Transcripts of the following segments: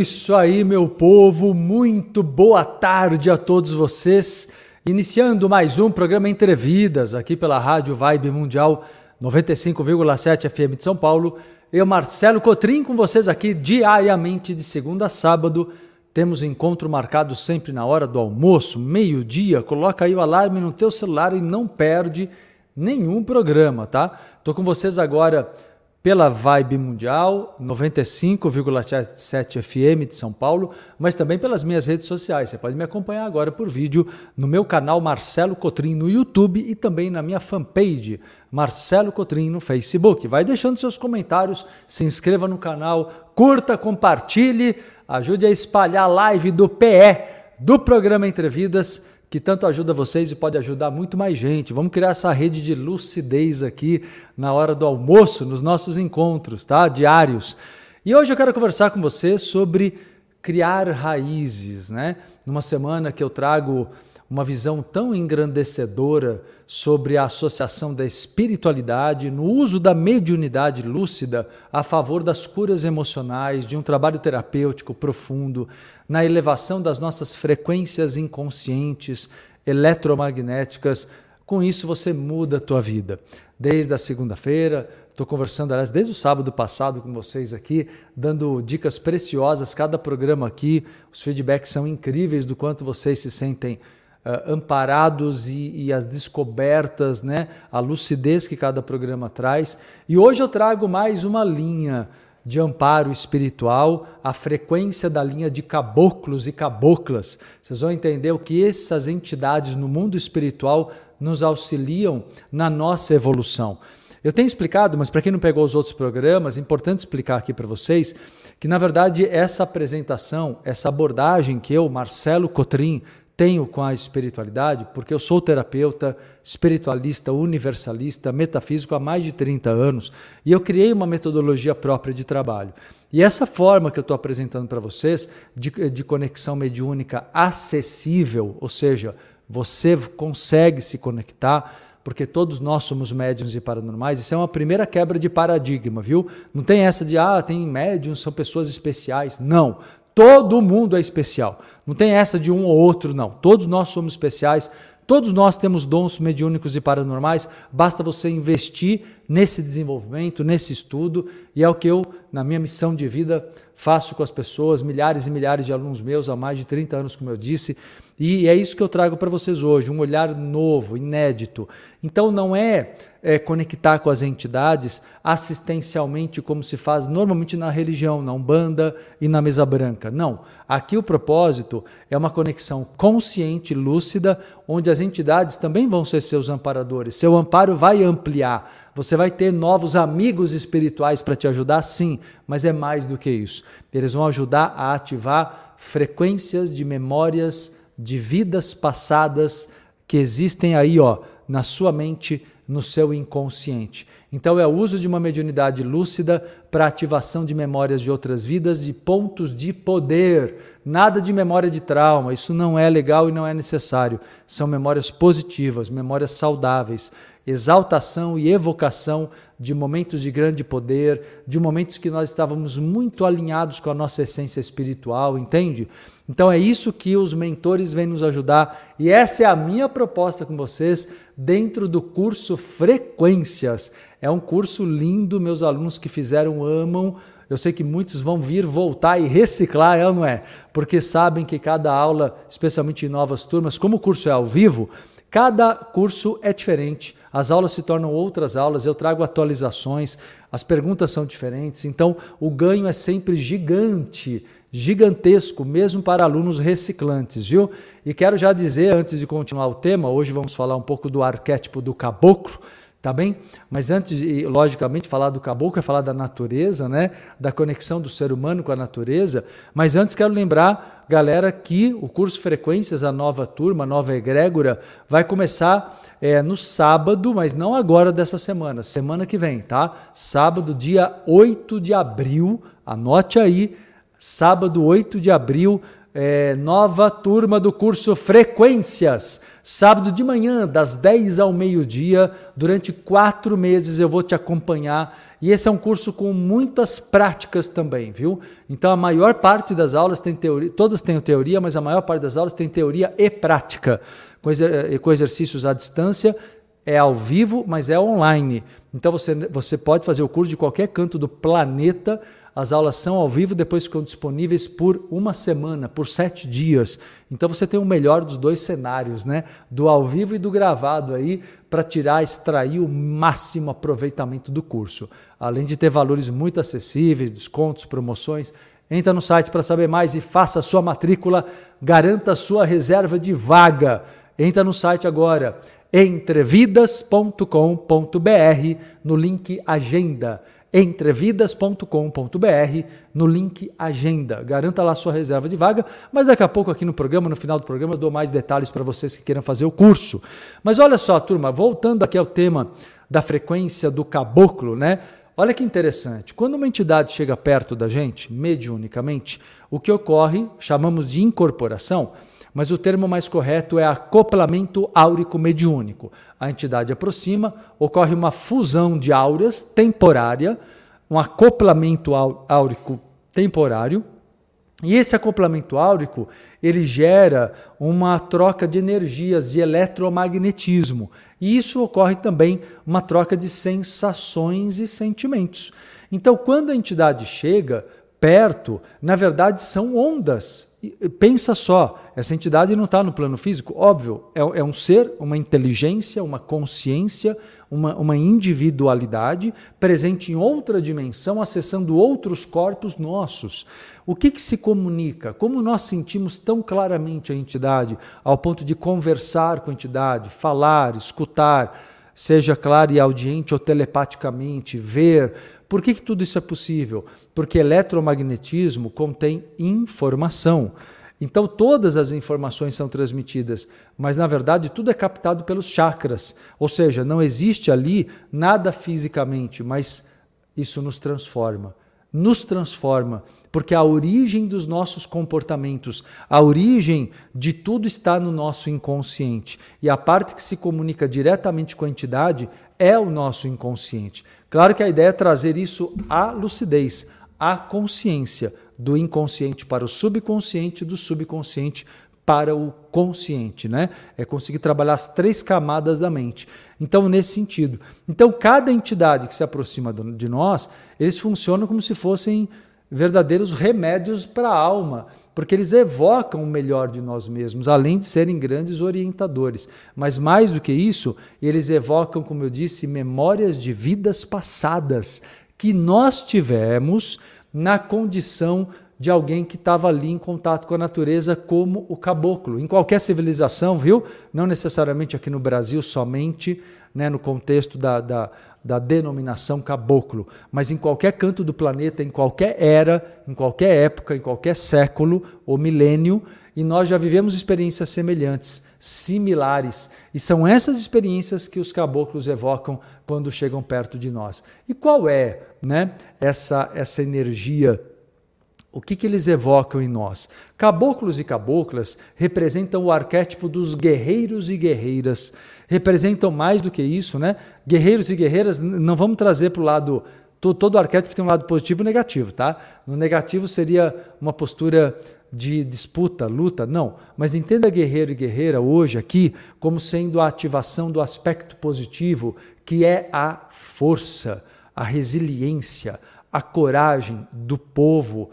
isso aí, meu povo. Muito boa tarde a todos vocês. Iniciando mais um programa Entrevidas aqui pela Rádio Vibe Mundial 95,7 FM de São Paulo. Eu, Marcelo Cotrim, com vocês aqui diariamente de segunda a sábado. Temos encontro marcado sempre na hora do almoço, meio-dia. Coloca aí o alarme no teu celular e não perde nenhum programa, tá? Tô com vocês agora pela Vibe Mundial 95,7 FM de São Paulo, mas também pelas minhas redes sociais. Você pode me acompanhar agora por vídeo no meu canal Marcelo Cotrim no YouTube e também na minha fanpage Marcelo Cotrim no Facebook. Vai deixando seus comentários, se inscreva no canal, curta, compartilhe, ajude a espalhar a live do PE do programa Entrevidas que tanto ajuda vocês e pode ajudar muito mais gente. Vamos criar essa rede de lucidez aqui na hora do almoço, nos nossos encontros, tá? Diários. E hoje eu quero conversar com você sobre criar raízes, né? Numa semana que eu trago uma visão tão engrandecedora sobre a associação da espiritualidade no uso da mediunidade lúcida a favor das curas emocionais, de um trabalho terapêutico profundo, na elevação das nossas frequências inconscientes, eletromagnéticas. Com isso você muda a tua vida. Desde a segunda-feira, estou conversando, aliás, desde o sábado passado com vocês aqui, dando dicas preciosas, cada programa aqui, os feedbacks são incríveis do quanto vocês se sentem uh, amparados e, e, as descobertas, né? a lucidez que cada programa traz. E hoje eu trago mais uma linha de amparo espiritual, a frequência da linha de caboclos e caboclas. Vocês vão entender o que essas entidades no mundo espiritual nos auxiliam na nossa evolução. Eu tenho explicado, mas para quem não pegou os outros programas, é importante explicar aqui para vocês que, na verdade, essa apresentação, essa abordagem que eu, Marcelo Cotrim, tenho com a espiritualidade, porque eu sou terapeuta, espiritualista, universalista, metafísico há mais de 30 anos e eu criei uma metodologia própria de trabalho. E essa forma que eu estou apresentando para vocês, de, de conexão mediúnica acessível, ou seja, você consegue se conectar, porque todos nós somos médiums e paranormais, isso é uma primeira quebra de paradigma, viu? Não tem essa de, ah, tem médiums, são pessoas especiais. Não, todo mundo é especial. Não tem essa de um ou outro, não. Todos nós somos especiais, todos nós temos dons mediúnicos e paranormais, basta você investir nesse desenvolvimento, nesse estudo, e é o que eu, na minha missão de vida, faço com as pessoas, milhares e milhares de alunos meus há mais de 30 anos, como eu disse, e é isso que eu trago para vocês hoje, um olhar novo, inédito. Então não é, é, conectar com as entidades assistencialmente como se faz normalmente na religião, na Umbanda e na mesa branca. Não. Aqui o propósito é uma conexão consciente, lúcida, onde as entidades também vão ser seus amparadores. Seu amparo vai ampliar você vai ter novos amigos espirituais para te ajudar, sim, mas é mais do que isso. Eles vão ajudar a ativar frequências de memórias de vidas passadas que existem aí, ó, na sua mente, no seu inconsciente. Então é o uso de uma mediunidade lúcida para ativação de memórias de outras vidas e pontos de poder. Nada de memória de trauma, isso não é legal e não é necessário. São memórias positivas, memórias saudáveis, exaltação e evocação de momentos de grande poder, de momentos que nós estávamos muito alinhados com a nossa essência espiritual, entende? Então é isso que os mentores vêm nos ajudar e essa é a minha proposta com vocês dentro do curso Frequências. É um curso lindo, meus alunos que fizeram amam. Eu sei que muitos vão vir, voltar e reciclar, é ou não é? Porque sabem que cada aula, especialmente em novas turmas, como o curso é ao vivo, cada curso é diferente. As aulas se tornam outras aulas, eu trago atualizações, as perguntas são diferentes, então o ganho é sempre gigante gigantesco, mesmo para alunos reciclantes, viu? E quero já dizer, antes de continuar o tema, hoje vamos falar um pouco do arquétipo do caboclo, tá bem? Mas antes logicamente, falar do caboclo é falar da natureza, né? Da conexão do ser humano com a natureza. Mas antes quero lembrar, galera, que o curso Frequências, a nova turma, a nova egrégora, vai começar é, no sábado, mas não agora dessa semana, semana que vem, tá? Sábado, dia 8 de abril, anote aí sábado 8 de abril, é, nova turma do curso Frequências. Sábado de manhã, das 10 ao meio-dia, durante quatro meses eu vou te acompanhar E esse é um curso com muitas práticas também, viu? Então a maior parte das aulas tem teoria, todas têm teoria, mas a maior parte das aulas tem teoria e prática, com, exer com exercícios à distância, é ao vivo, mas é online. Então você, você pode fazer o curso de qualquer canto do planeta as aulas são ao vivo, depois ficam disponíveis por uma semana, por sete dias. Então você tem o melhor dos dois cenários, né? Do ao vivo e do gravado aí, para tirar, extrair o máximo aproveitamento do curso. Além de ter valores muito acessíveis, descontos, promoções. Entra no site para saber mais e faça a sua matrícula, garanta a sua reserva de vaga. Entra no site agora, entrevidas.com.br, no link Agenda entrevidas.com.br no link Agenda. Garanta lá sua reserva de vaga, mas daqui a pouco aqui no programa, no final do programa, eu dou mais detalhes para vocês que queiram fazer o curso. Mas olha só, turma, voltando aqui ao tema da frequência do caboclo, né? Olha que interessante. Quando uma entidade chega perto da gente, mediunicamente, o que ocorre, chamamos de incorporação, mas o termo mais correto é acoplamento áurico mediúnico. A entidade aproxima, ocorre uma fusão de áureas temporária, um acoplamento áurico temporário, e esse acoplamento áurico, ele gera uma troca de energias de eletromagnetismo. E isso ocorre também uma troca de sensações e sentimentos. Então, quando a entidade chega, perto, na verdade são ondas. Pensa só, essa entidade não está no plano físico, óbvio, é, é, um ser, uma inteligência, uma consciência, uma, uma individualidade presente em outra dimensão, acessando outros corpos nossos. O que, que se comunica? Como nós sentimos tão claramente a entidade, ao ponto de conversar com a entidade, falar, escutar, seja claro e audiente ou telepaticamente, ver, por que, que tudo isso é possível? Porque eletromagnetismo contém informação. Então todas as informações são transmitidas, mas na verdade tudo é captado pelos chakras. Ou seja, não existe ali nada fisicamente, mas isso nos transforma. Nos transforma, porque a origem dos nossos comportamentos, a origem de tudo está no nosso inconsciente. E a parte que se comunica diretamente com a entidade é o nosso inconsciente. Claro que a ideia é trazer isso à lucidez, à consciência, do inconsciente para o subconsciente, do subconsciente para o consciente, né? É conseguir trabalhar as três camadas da mente. Então, nesse sentido. Então, cada entidade que se aproxima de nós, eles funcionam como se fossem verdadeiros remédios para a alma, porque eles evocam o melhor de nós mesmos, além de serem grandes orientadores. Mas mais do que isso, eles evocam, como eu disse, memórias de vidas passadas que nós tivemos na condição de alguém que estava ali em contato com a natureza, como o caboclo. Em qualquer civilização, viu? Não necessariamente aqui no Brasil somente, né, no contexto da, da, da denominação caboclo, mas em qualquer canto do planeta, em qualquer era, em qualquer época, em qualquer século ou milênio, e nós já vivemos experiências semelhantes, similares, e são essas experiências que os caboclos evocam quando chegam perto de nós. E qual é, né, essa essa energia o que, que eles evocam em nós? Caboclos e caboclas representam o arquétipo dos guerreiros e guerreiras. Representam mais do que isso, né? Guerreiros e guerreiras, não vamos trazer para o lado. Todo, arquétipo tem um lado positivo e negativo, tá? No negativo seria uma postura de disputa, luta, não. Mas entenda guerreiro e guerreira hoje aqui como sendo a ativação do aspecto positivo, que é a força, a resiliência, a coragem do povo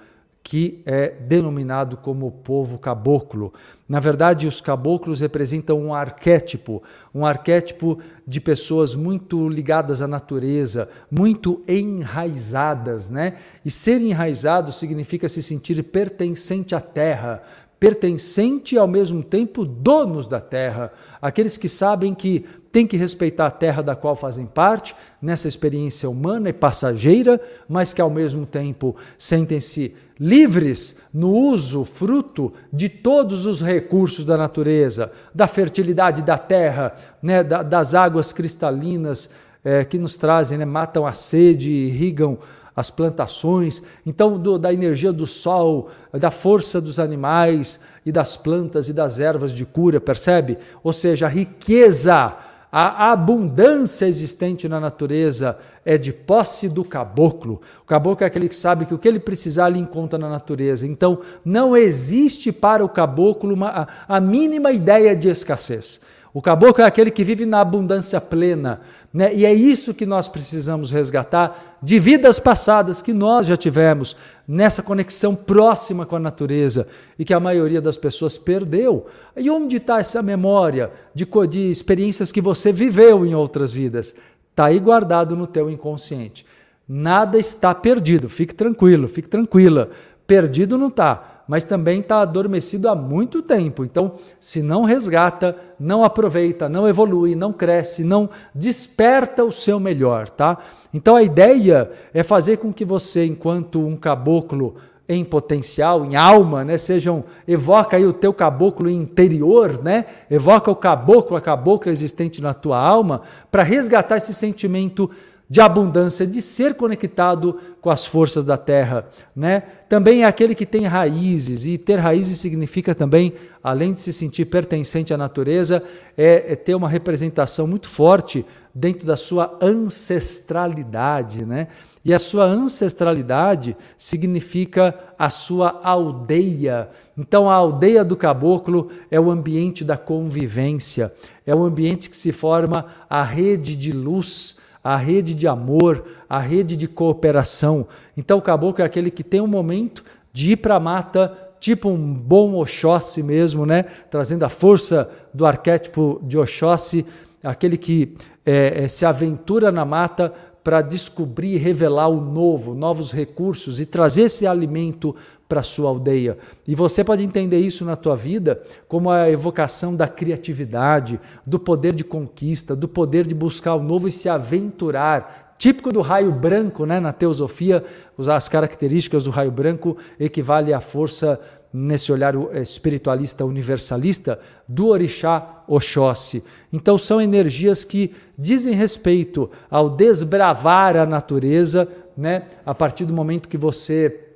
que é denominado como povo caboclo. Na verdade, os caboclos representam um arquétipo, um arquétipo de pessoas muito ligadas à natureza, muito enraizadas, né? E ser enraizado significa se sentir pertencente à terra, pertencente e ao mesmo tempo donos da terra, aqueles que sabem que têm que respeitar a terra da qual fazem parte, nessa experiência humana e passageira, mas que ao mesmo tempo sentem-se livres no uso, fruto de todos os recursos da natureza, da fertilidade da terra, né, da, das águas cristalinas é, que nos trazem, né, matam a sede, irrigam as plantações, então do, da energia do sol, da força dos animais e das plantas e das ervas de cura, percebe? Ou seja, a riqueza, a abundância existente na natureza é de posse do caboclo. O caboclo é aquele que sabe que o que ele precisar ele encontra na natureza. Então, não existe para o caboclo uma, a, a mínima ideia de escassez. O caboclo é aquele que vive na abundância plena, né? E é isso que nós precisamos resgatar de vidas passadas que nós já tivemos nessa conexão próxima com a natureza e que a maioria das pessoas perdeu. E onde está essa memória de, de experiências que você viveu em outras vidas? Está aí guardado no teu inconsciente. Nada está perdido, fique tranquilo, fique tranquila. Perdido não está mas também está adormecido há muito tempo. Então, se não resgata, não aproveita, não evolui, não cresce, não desperta o seu melhor, tá? Então a ideia é fazer com que você, enquanto um caboclo em potencial, em alma, né? Sejam, evoca aí o teu caboclo interior, né? Evoca o caboclo, a cabocla existente na tua alma, para resgatar esse sentimento de abundância, de ser conectado com as forças da terra. Né? Também é aquele que tem raízes, e ter raízes significa também, além de se sentir pertencente à natureza, é, é ter uma representação muito forte dentro da sua ancestralidade. Né? E a sua ancestralidade significa a sua aldeia. Então, a aldeia do caboclo é o ambiente da convivência, é o ambiente que se forma a rede de luz a rede de amor, a rede de cooperação. Então o caboclo é aquele que tem um momento de ir para a mata, tipo um bom Oxóssi mesmo, né? trazendo a força do arquétipo de Oxóssi, aquele que é, é, se aventura na mata para descobrir e revelar o novo, novos recursos e trazer esse alimento para sua aldeia. E você pode entender isso na tua vida como a evocação da criatividade, do poder de conquista, do poder de buscar o novo e se aventurar. Típico do raio branco, né? na teosofia, as características do raio branco equivale à força nesse olhar espiritualista universalista do orixá Oxóssi. Então são energias que dizem respeito ao desbravar a natureza, né? A partir do momento que você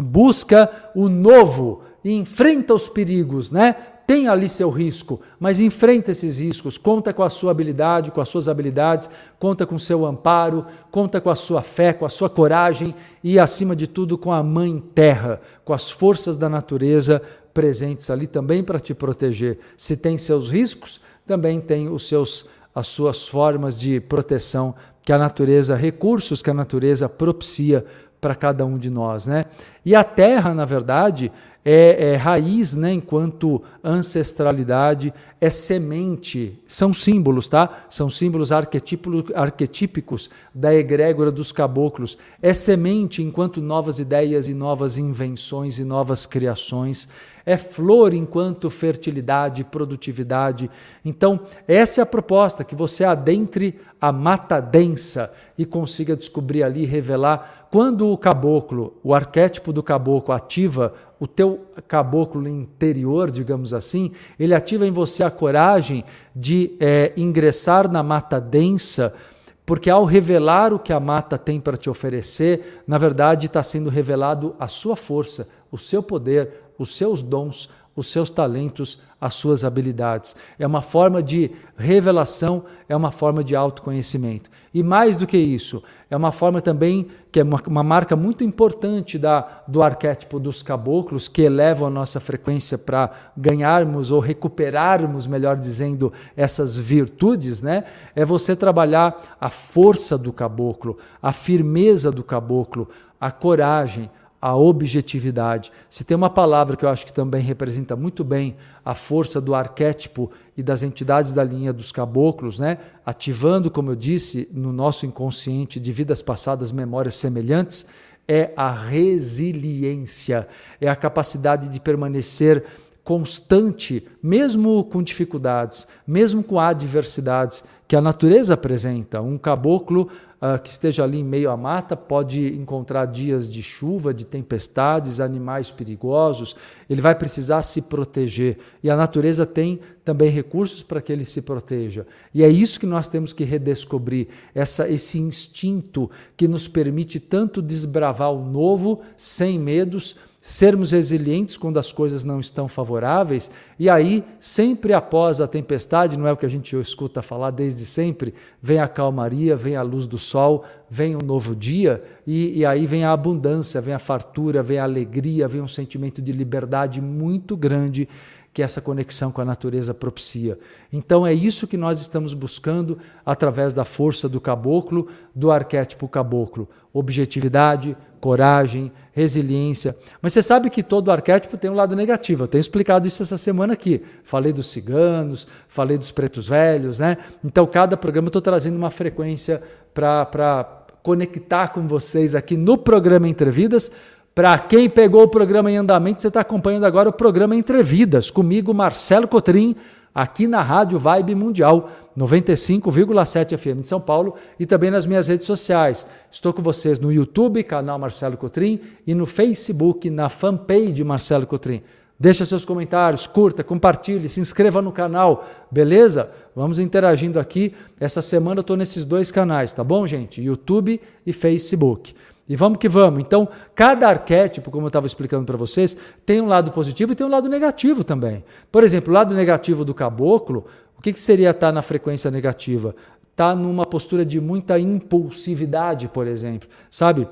busca o novo enfrenta os perigos, né? Tem ali seu risco, mas enfrenta esses riscos, conta com a sua habilidade, com as suas habilidades, conta com o seu amparo, conta com a sua fé, com a sua coragem e, acima de tudo, com a Mãe Terra, com as forças da natureza presentes ali também para te proteger. Se tem seus riscos, também tem os seus, as suas formas de proteção que a natureza, recursos que a natureza propicia para cada um de nós. Né? E a terra, na verdade, é, é, raiz, né, enquanto ancestralidade, é semente, são símbolos, tá? São símbolos arquetípicos da egrégora dos caboclos. É semente enquanto novas ideias e novas invenções e novas criações. É flor enquanto fertilidade produtividade. Então, essa é a proposta, que você adentre a mata densa e consiga descobrir ali, revelar. Quando o caboclo, o arquétipo do caboclo ativa o teu caboclo interior, digamos assim, ele ativa em você a coragem de é, ingressar na mata densa, porque ao revelar o que a mata tem para te oferecer, na verdade está sendo revelado a sua força, o seu poder, os seus dons, os seus talentos, as suas habilidades. É uma forma de revelação, é uma forma de autoconhecimento. E mais do que isso, é uma forma também, que é uma, uma marca muito importante da, do arquétipo dos caboclos, que elevam a nossa frequência para ganharmos ou recuperarmos, melhor dizendo, essas virtudes, né? É você trabalhar a força do caboclo, a firmeza do caboclo, a coragem, a objetividade. Se tem uma palavra que eu acho que também representa muito bem a força do arquétipo e das entidades da linha dos caboclos, né? ativando, como eu disse, no nosso inconsciente de vidas passadas memórias semelhantes, é a resiliência, é a capacidade de permanecer constante, mesmo com dificuldades, mesmo com adversidades que a natureza apresenta. Um caboclo uh, que esteja ali em meio à mata pode encontrar dias de chuva, de tempestades, animais perigosos, ele vai precisar se proteger. E a natureza tem também recursos para que ele se proteja. E é isso que nós temos que redescobrir, essa, esse instinto que nos permite tanto desbravar o novo sem medos, sermos resilientes quando as coisas não estão favoráveis, e aí, sempre após a tempestade, não é o que a gente escuta falar desde sempre, vem a calmaria, vem a luz do sol, vem um novo dia, e, e aí vem a abundância, vem a fartura, vem a alegria, vem um sentimento de liberdade muito grande que essa conexão com a natureza propicia. Então é isso que nós estamos buscando através da força do caboclo, do arquétipo caboclo. Objetividade, coragem, resiliência. Mas você sabe que todo arquétipo tem um lado negativo. Eu tenho explicado isso essa semana aqui. Falei dos ciganos, falei dos pretos velhos, né? Então, cada programa eu estou trazendo uma frequência para conectar com vocês aqui no programa Entrevidas para quem pegou o programa em andamento, você está acompanhando agora o programa Entrevidas, comigo, Marcelo Cotrim, aqui na Rádio Vibe Mundial, 95,7 FM de São Paulo e também nas minhas redes sociais. Estou com vocês no YouTube, canal Marcelo Cotrim, e no Facebook, na fanpage Marcelo Cotrim. Deixa seus comentários, curta, compartilhe, se inscreva no canal, beleza? Vamos interagindo aqui. Essa semana eu estou nesses dois canais, tá bom, gente? YouTube e Facebook. E vamos que vamos. Então, cada arquétipo, como eu estava explicando para vocês, tem um lado positivo e tem um lado negativo também. Por exemplo, o lado negativo do caboclo, o que, que seria estar na frequência negativa? Estar tá numa postura de muita impulsividade, por exemplo. Sabe?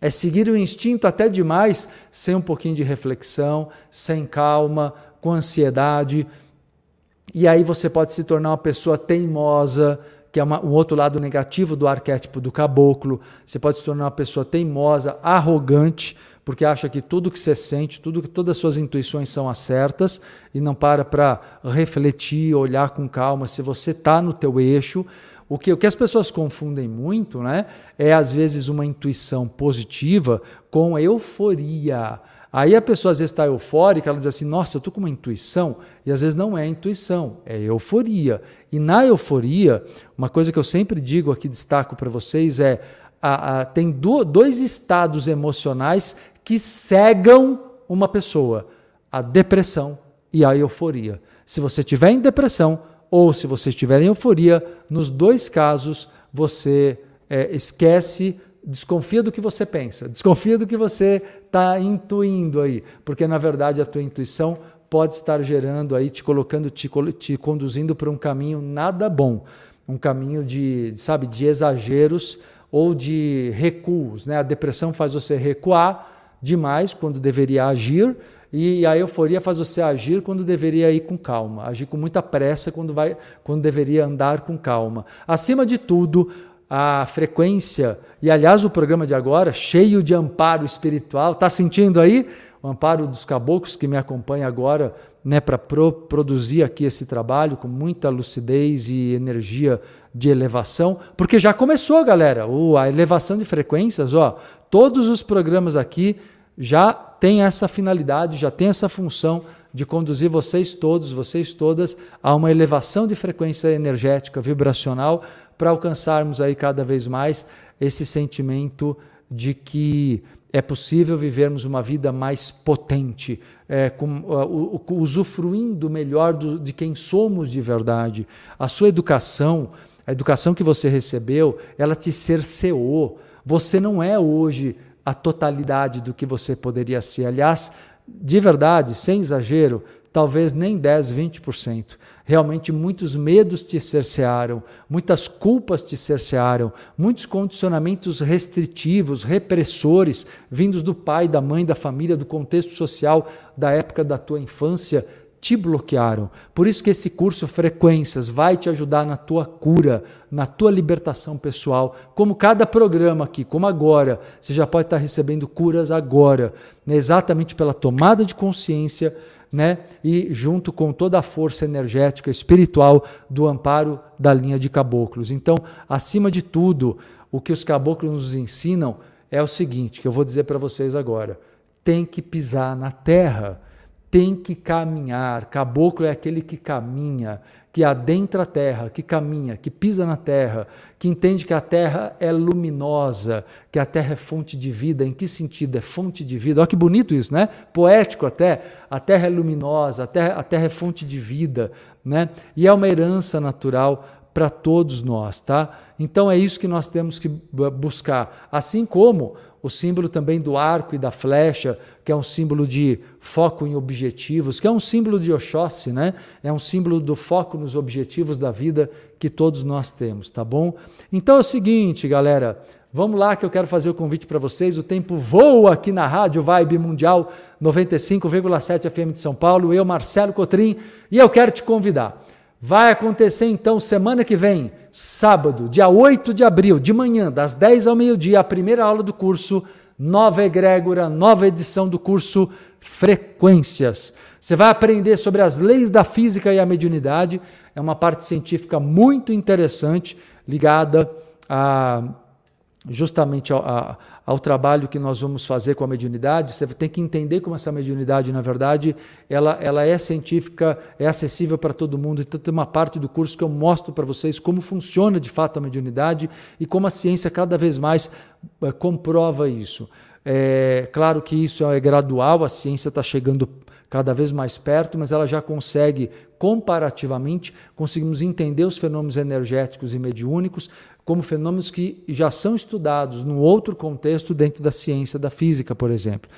É seguir o instinto até demais, sem um pouquinho de reflexão, sem calma, com ansiedade. E aí você pode se tornar uma pessoa teimosa, que é uma, um outro lado negativo do arquétipo do caboclo. Você pode se tornar uma pessoa teimosa, arrogante, porque acha que tudo que você sente, tudo que todas as suas intuições são as certas e não para para refletir, olhar com calma se você está no teu eixo. O que, o que as pessoas confundem muito né, é, às vezes, uma intuição positiva com euforia. Aí a pessoa às vezes está eufórica, ela diz assim: Nossa, eu estou com uma intuição, e às vezes não é intuição, é euforia. E na euforia, uma coisa que eu sempre digo aqui, destaco para vocês, é: a, a, tem do, dois estados emocionais que cegam uma pessoa: a depressão e a euforia. Se você estiver em depressão ou se você estiver em euforia, nos dois casos você é, esquece desconfia do que você pensa, desconfia do que você está intuindo aí, porque na verdade a tua intuição pode estar gerando aí, te colocando, te, te conduzindo para um caminho nada bom, um caminho de, sabe, de exageros ou de recuos, né? A depressão faz você recuar demais quando deveria agir e a euforia faz você agir quando deveria ir com calma, agir com muita pressa quando vai, quando deveria andar com calma. Acima de tudo, a frequência, e aliás, o programa de agora, cheio de amparo espiritual, está sentindo aí? O amparo dos caboclos que me acompanha agora, né, para pro, produzir aqui esse trabalho com muita lucidez e energia de elevação, porque já começou, galera, o, a elevação de frequências, ó, todos os programas aqui já têm essa finalidade, já tem essa função de conduzir vocês todos, vocês todas, a uma elevação de frequência energética, vibracional, para alcançarmos aí cada vez mais esse sentimento de que é possível vivermos uma vida mais potente, é, com, uh, usufruindo melhor do, de quem somos de verdade. A sua educação, a educação que você recebeu, ela te cerceou. Você não é hoje a totalidade do que você poderia ser. Aliás, de verdade, sem exagero, talvez nem 10, 20%. Realmente muitos medos te cercearam, muitas culpas te cercearam, muitos condicionamentos restritivos, repressores, vindos do pai, da mãe, da família, do contexto social da época da tua infância, te bloquearam. Por isso que esse curso Frequências vai te ajudar na tua cura, na tua libertação pessoal. Como cada programa aqui, como agora, você já pode estar recebendo curas agora, né? exatamente pela tomada de consciência né? e junto com toda a força energética espiritual do amparo da linha de caboclos. Então, acima de tudo, o que os caboclos nos ensinam é o seguinte, que eu vou dizer para vocês agora: tem que pisar na terra, tem que caminhar. Caboclo é aquele que caminha, que adentra a terra, que caminha, que pisa na terra, que entende que a terra é luminosa, que a terra é fonte de vida. Em que sentido? É fonte de vida. Olha que bonito isso, né? Poético até. A terra é luminosa, a terra, a terra é fonte de vida, né? E é uma herança natural para todos nós, tá? Então é isso que nós temos que buscar. Assim como o símbolo também do arco e da flecha, que é um símbolo de foco em objetivos, que é um símbolo de Oxóssi, né? É um símbolo do foco nos objetivos da vida que todos nós temos, tá bom? Então é o seguinte, galera, vamos lá que eu quero fazer o convite para vocês. O tempo voa aqui na Rádio Vibe Mundial 95,7 FM de São Paulo. Eu, Marcelo Cotrim, e eu quero te convidar. Vai acontecer então semana que vem, sábado, dia 8 de abril, de manhã, das 10 ao meio-dia, a primeira aula do curso Nova Egrégora, nova edição do curso Frequências. Você vai aprender sobre as leis da física e a mediunidade. É uma parte científica muito interessante ligada a justamente ao, a, ao, trabalho que nós vamos fazer com a mediunidade, você tem que entender como essa mediunidade, na verdade, ela, ela é científica, é acessível para todo mundo. Então, tem uma parte do curso que eu mostro para vocês como funciona de fato a mediunidade e como a ciência cada vez mais é, comprova isso. É claro que isso é gradual, a ciência está chegando cada vez mais perto, mas ela já consegue, comparativamente, conseguimos entender os fenômenos energéticos e mediúnicos como fenômenos que já são estudados num outro contexto dentro da ciência da física, por exemplo.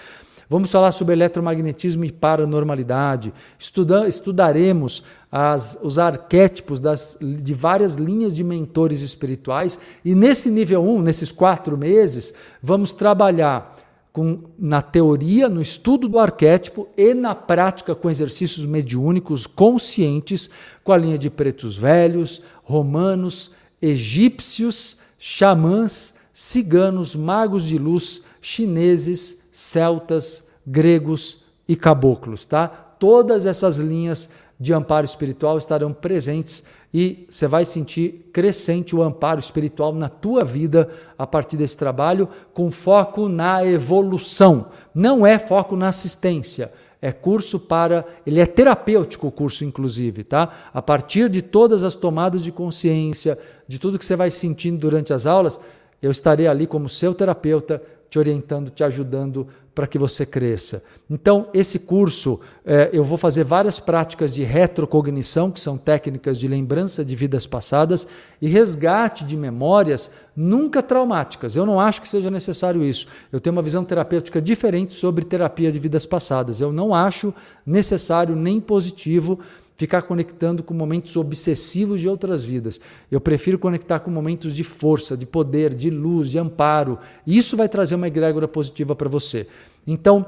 Vamos falar sobre eletromagnetismo e paranormalidade. Estuda, estudaremos as, os arquétipos das, de várias linhas de mentores espirituais. E nesse nível 1, nesses quatro meses, vamos trabalhar com, na teoria, no estudo do arquétipo e na prática com exercícios mediúnicos conscientes com a linha de pretos velhos, romanos, egípcios, xamãs, ciganos, magos de luz, chineses, celtas, gregos e caboclos, tá? Todas essas linhas de amparo espiritual estarão presentes e você vai sentir crescente o amparo espiritual na tua vida a partir desse trabalho, com foco na evolução. Não é foco na assistência, é curso para, ele é terapêutico o curso inclusive, tá? A partir de todas as tomadas de consciência, de tudo que você vai sentindo durante as aulas, eu estarei ali como seu terapeuta, te orientando, te ajudando para que você cresça. Então, esse curso, é, eu vou fazer várias práticas de retrocognição, que são técnicas de lembrança de vidas passadas, e resgate de memórias nunca traumáticas. Eu não acho que seja necessário isso. Eu tenho uma visão terapêutica diferente sobre terapia de vidas passadas. Eu não acho necessário nem positivo ficar conectando com momentos obsessivos de outras vidas. Eu prefiro conectar com momentos de força, de poder, de luz, de amparo. Isso vai trazer uma egrégora positiva para você. Então,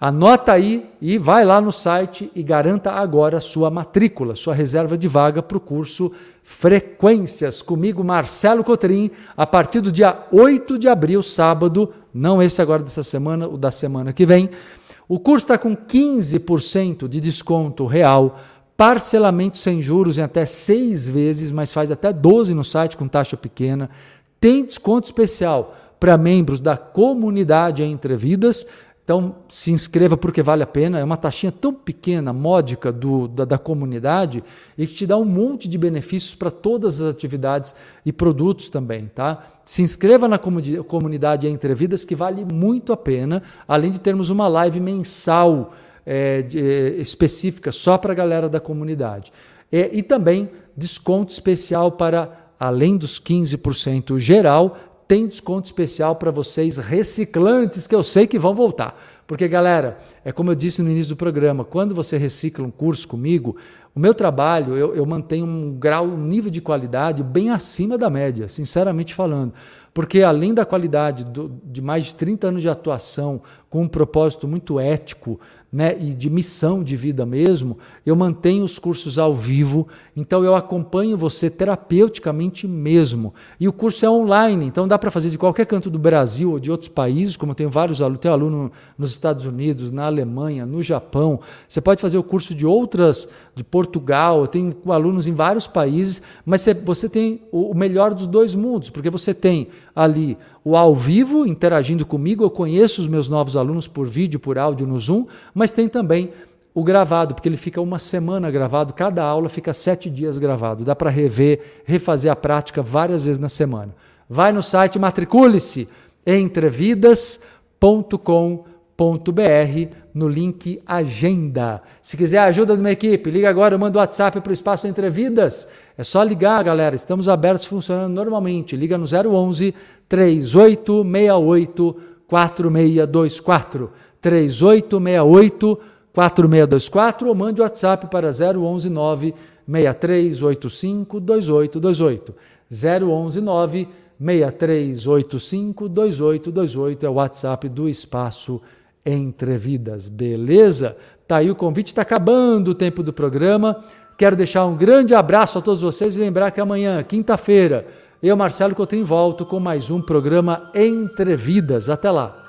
anota aí e vai lá no site e garanta agora a sua matrícula, sua reserva de vaga para o curso Frequências, comigo, Marcelo Cotrim, a partir do dia 8 de abril, sábado, não esse agora dessa semana, o da semana que vem. O curso está com 15% de desconto real parcelamento sem juros em até seis vezes, mas faz até 12 no site com taxa pequena. Tem desconto especial para membros da comunidade Entre Vidas. Então se inscreva porque vale a pena. É uma taxinha tão pequena, módica do, da, da comunidade e que te dá um monte de benefícios para todas as atividades e produtos também. Tá? Se inscreva na comunidade Entre Vidas que vale muito a pena, além de termos uma live mensal é, é, específica só para a galera da comunidade. É, e também desconto especial para, além dos 15% geral, tem desconto especial para vocês reciclantes, que eu sei que vão voltar. Porque, galera, é como eu disse no início do programa, quando você recicla um curso comigo, o meu trabalho, eu, eu mantenho um grau, um nível de qualidade bem acima da média, sinceramente falando. Porque além da qualidade do, de mais de 30 anos de atuação, com um propósito muito ético, né, e de missão de vida mesmo, eu mantenho os cursos ao vivo, então eu acompanho você terapeuticamente mesmo. E o curso é online, então dá para fazer de qualquer canto do Brasil ou de outros países, como tenho vários alunos, tenho aluno nos Estados Unidos, na Alemanha, no Japão. Você pode fazer o curso de outras, de Portugal, eu tenho alunos em vários países, mas você tem o melhor dos dois mundos, porque você tem ali o ao vivo interagindo comigo, eu conheço os meus novos alunos por vídeo, por áudio no Zoom, mas tem também o gravado, porque ele fica uma semana gravado, cada aula fica sete dias gravado. Dá para rever, refazer a prática várias vezes na semana. Vai no site, matricule-se entrevidas.com.br no link Agenda. Se quiser ajuda de uma equipe, liga agora, manda o WhatsApp para o Espaço Entrevidas. É só ligar, galera. Estamos abertos, funcionando normalmente. Liga no 011 3868 4624 3868 4624 ou mande o WhatsApp para 011 9 6385 2828. 011 9 6385 2828 é o WhatsApp do Espaço Entre Vidas. Beleza? Tá aí o convite, está acabando o tempo do programa. Quero deixar um grande abraço a todos vocês e lembrar que amanhã, quinta-feira, eu, Marcelo Cotrim, volto com mais um programa Entre Vidas. Até lá!